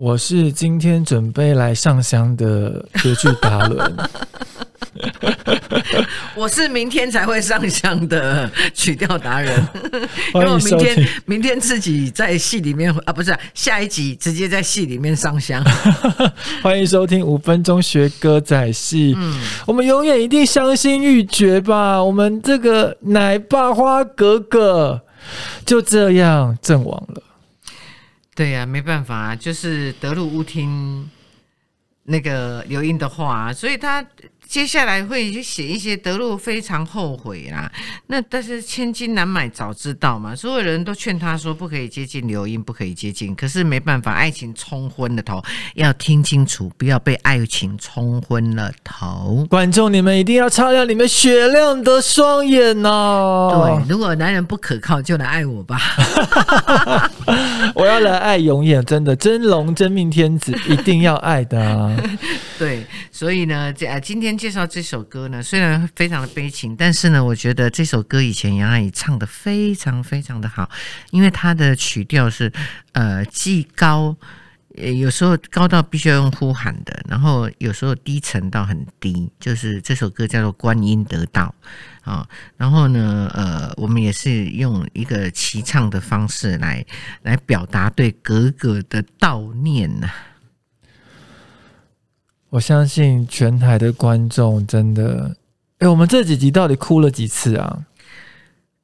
我是今天准备来上香的歌剧达伦。我是明天才会上香的曲调达人，因为我明天明天自己在戏里面啊，不是下一集直接在戏里面上香。欢迎收听五分钟学歌仔戏。嗯，我们永远一定伤心欲绝吧？我们这个奶爸花格格就这样阵亡了。对呀、没办法、就是德鲁乌听那个刘英的话、所以他接下来会去写一些德路非常后悔啦。那但是千金难买早知道嘛，所有人都劝他说不可以接近刘英，不可以接近。可是没办法，爱情冲昏了头，要听清楚，不要被爱情冲昏了头。观众，你们一定要擦亮你们雪亮的双眼呐、对，如果男人不可靠，就来爱我吧。我要来爱永远，真的真龙真命天子，一定要爱的啊！对，所以呢，这啊，今天介绍这首歌呢，虽然非常的悲情，但是呢，我觉得这首歌以前杨阿姨唱的非常非常的好，因为它的曲调是呃既高。呃，有时候高到必须要用呼喊的，然后有时候低沉到很低，就是这首歌叫做《观音得道》啊。然后呢，呃，我们也是用一个齐唱的方式来来表达对格格的悼念呐、我相信全台的观众真的，哎，我们这几集到底哭了几次啊？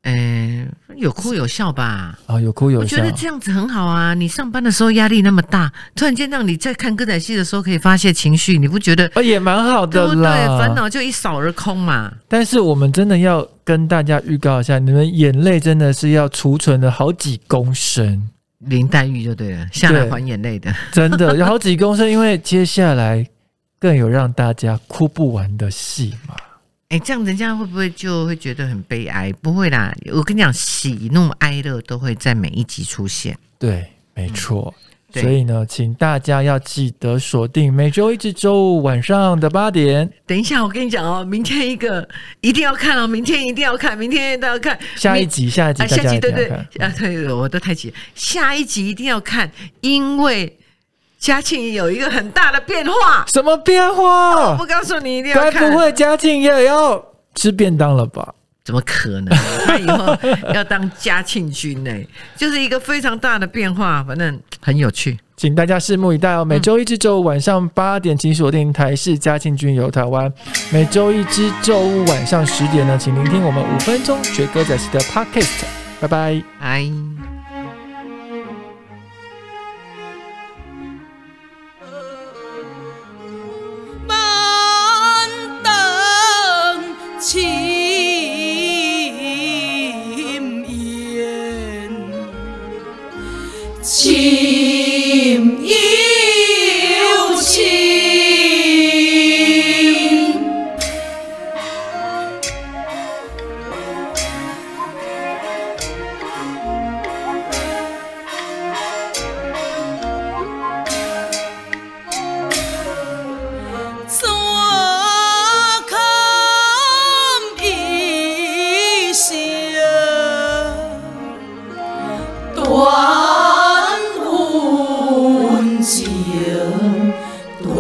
嗯，有哭有笑吧。啊，有哭有笑我觉。得这样子很好啊！你上班的时候压力那么大，突然间让你在看歌仔戏的时候可以发泄情绪，你不觉得啊，也蛮好的对不对？烦。恼就一扫而空嘛。但是我们真的要跟大家预告一下，你们眼泪真的是要储存了好几公升，林黛玉就对了，下来对还眼泪的。真的有好几公升，因为接下来更有让大家哭不完的戏嘛。哎，这样人家会不会就会觉得很悲哀？不会啦，我跟你讲，喜怒哀乐都会在每一集出现。对，没错。对所以呢，请大家要记得锁定每周一至周五晚上的八点，等一下，我跟你讲哦，明天一个一定要看哦，明天一定要看，明天一定要看。下一集，下一集下集对对。啊，对，我都太急。下一集一定要看，因为嘉庆有一个很大的变化。什么变我化不？告诉你，一定要该看。不会嘉庆也要吃便当了吧？怎么可能？他以后要当嘉庆君呢，就是一个非常大的变化，反正很有趣。请大家拭目以待哦。每周一至周五晚上八点，请锁定台视嘉庆君游台湾；每周一至周五晚上十点呢，请聆听我们五分钟学歌仔戏的 Podcast。拜拜。哎。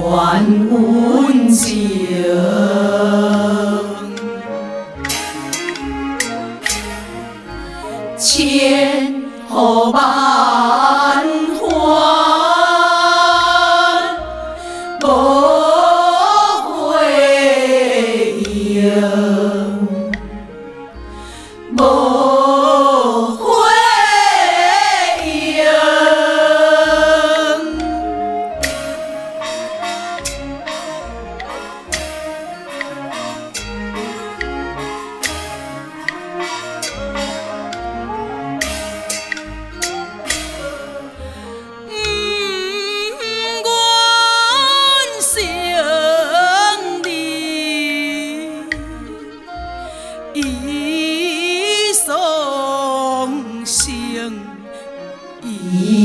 还温情。千后万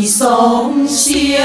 双生。